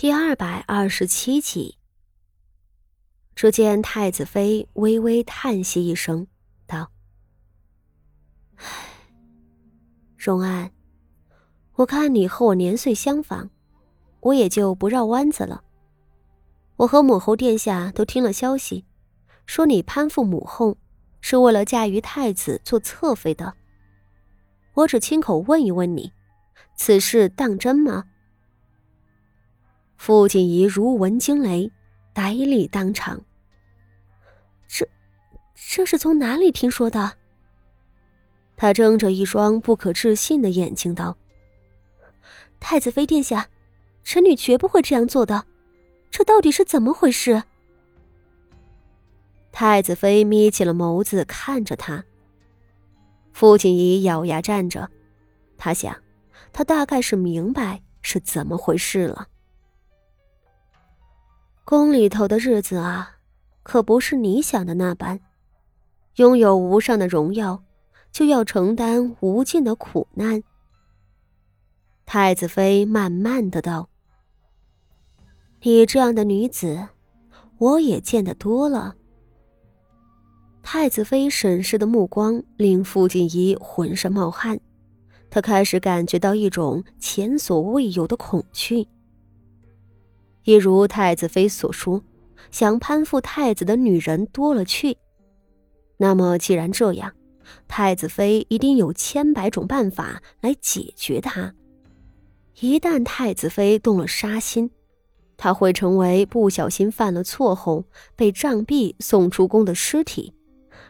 第二百二十七集。只见太子妃微微叹息一声，道：“唉，荣安，我看你和我年岁相仿，我也就不绕弯子了。我和母后殿下都听了消息，说你攀附母后，是为了嫁于太子做侧妃的。我只亲口问一问你，此事当真吗？”傅锦仪如闻惊雷，呆立当场。这，这是从哪里听说的？他睁着一双不可置信的眼睛道：“太子妃殿下，臣女绝不会这样做的。这到底是怎么回事？”太子妃眯起了眸子看着他。傅锦仪咬牙站着，他想，他大概是明白是怎么回事了。宫里头的日子啊，可不是你想的那般。拥有无上的荣耀，就要承担无尽的苦难。太子妃慢慢的道：“你这样的女子，我也见得多了。”太子妃审视的目光令傅锦仪浑身冒汗，她开始感觉到一种前所未有的恐惧。一如太子妃所说，想攀附太子的女人多了去。那么，既然这样，太子妃一定有千百种办法来解决他。一旦太子妃动了杀心，她会成为不小心犯了错后被杖毙送出宫的尸体，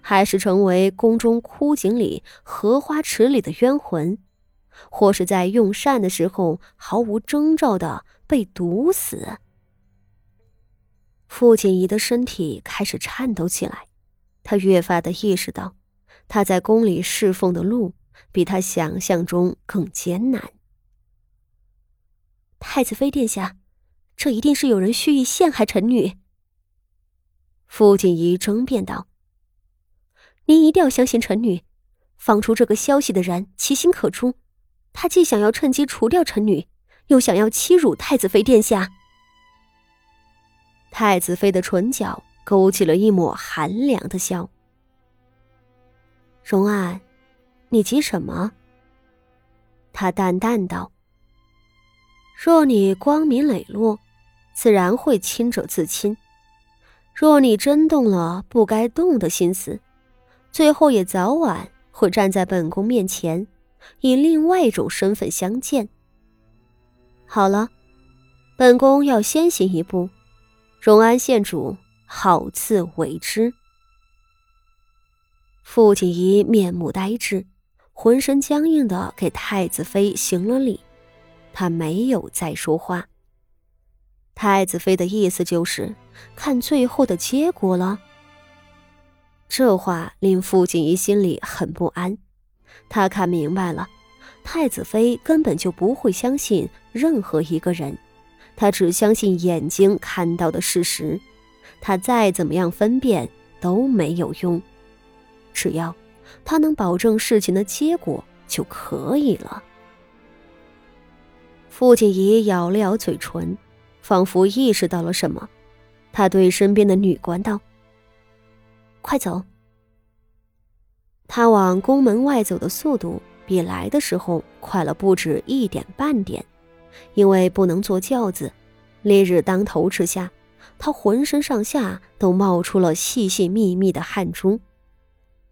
还是成为宫中枯井里、荷花池里的冤魂，或是在用膳的时候毫无征兆的。被毒死。傅锦仪的身体开始颤抖起来，他越发的意识到，他在宫里侍奉的路比他想象中更艰难。太子妃殿下，这一定是有人蓄意陷害臣女。傅锦仪争辩道：“您一定要相信臣女，放出这个消息的人其心可诛，他既想要趁机除掉臣女。”又想要欺辱太子妃殿下，太子妃的唇角勾起了一抹寒凉的笑。荣安，你急什么？他淡淡道：“若你光明磊落，自然会亲者自亲；若你真动了不该动的心思，最后也早晚会站在本宫面前，以另外一种身份相见。”好了，本宫要先行一步，荣安县主好自为之。傅锦仪面目呆滞，浑身僵硬的给太子妃行了礼，他没有再说话。太子妃的意思就是看最后的结果了。这话令傅锦仪心里很不安，他看明白了。太子妃根本就不会相信任何一个人，她只相信眼睛看到的事实。她再怎么样分辨都没有用，只要她能保证事情的结果就可以了。傅锦仪咬了咬嘴唇，仿佛意识到了什么，他对身边的女官道：“快走。”他往宫门外走的速度。比来的时候快了不止一点半点，因为不能坐轿子，烈日当头之下，他浑身上下都冒出了细细密密的汗珠。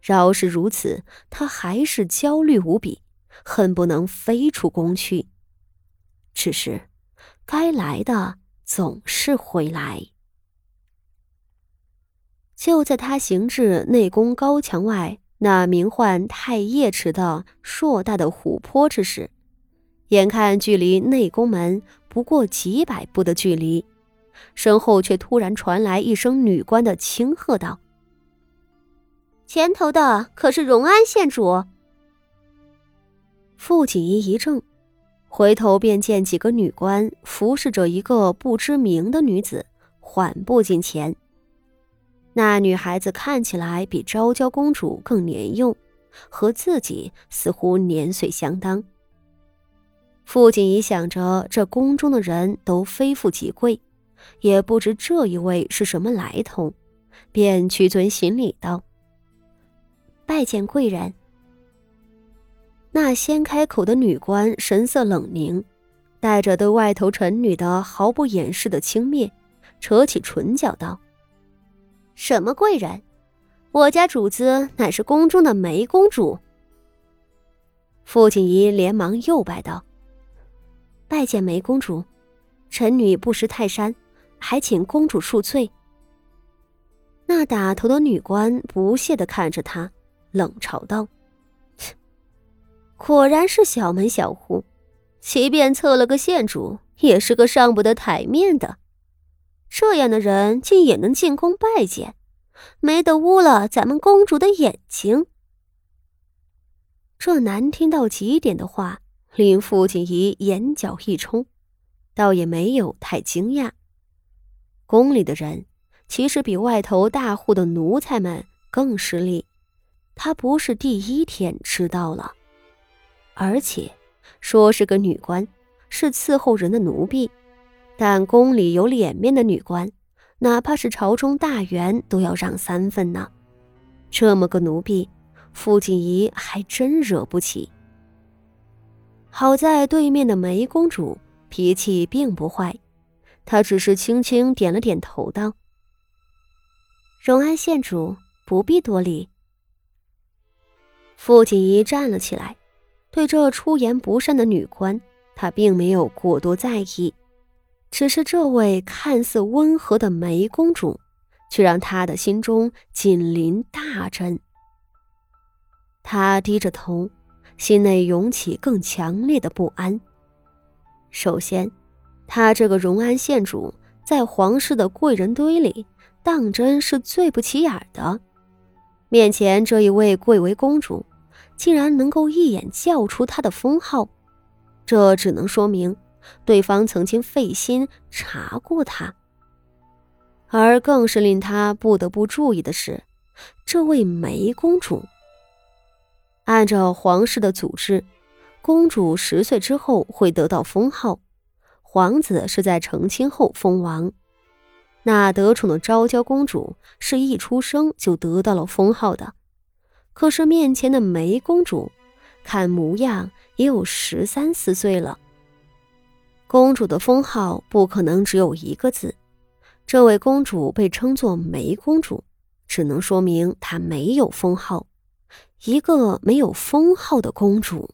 饶是如此，他还是焦虑无比，恨不能飞出宫去。只是，该来的总是会来。就在他行至内宫高墙外。那名唤太液池的硕大的湖泊之时，眼看距离内宫门不过几百步的距离，身后却突然传来一声女官的轻喝道：“前头的可是荣安县主。”傅锦衣一怔，回头便见几个女官服侍着一个不知名的女子，缓步近前。那女孩子看起来比昭娇公主更年幼，和自己似乎年岁相当。傅锦仪想着，这宫中的人都非富即贵，也不知这一位是什么来头，便屈尊行礼道：“拜见贵人。”那先开口的女官神色冷凝，带着对外头臣女的毫不掩饰的轻蔑，扯起唇角道：“什么贵人？我家主子乃是宫中的梅公主。”傅锦仪连忙又拜道。拜见梅公主，臣女不识泰山，还请公主恕罪。那打头的女官不屑的看着他，冷嘲道：“果然是小门小户，即便测了个县主，也是个上不得台面的。这样的人竟也能进宫拜见，没得污了咱们公主的眼睛。”这难听到极点的话。令傅锦仪眼角一冲，倒也没有太惊讶。宫里的人其实比外头大户的奴才们更势利，他不是第一天知道了。而且说是个女官，是伺候人的奴婢，但宫里有脸面的女官，哪怕是朝中大员都要让三分呢。这么个奴婢，傅锦仪还真惹不起。好在对面的梅公主脾气并不坏，她只是轻轻点了点头，道：“荣安县主不必多礼。”傅锦仪站了起来，对这出言不善的女官，她并没有过多在意，只是这位看似温和的梅公主，却让他的心中紧邻大震。他低着头。心内涌起更强烈的不安。首先，他这个荣安县主在皇室的贵人堆里，当真是最不起眼的。面前这一位贵为公主，竟然能够一眼叫出她的封号，这只能说明对方曾经费心查过她。而更是令他不得不注意的是，这位梅公主。按照皇室的组织，公主十岁之后会得到封号，皇子是在成亲后封王。那得宠的昭娇公主是一出生就得到了封号的，可是面前的梅公主，看模样也有十三四岁了。公主的封号不可能只有一个字，这位公主被称作梅公主，只能说明她没有封号。一个没有封号的公主。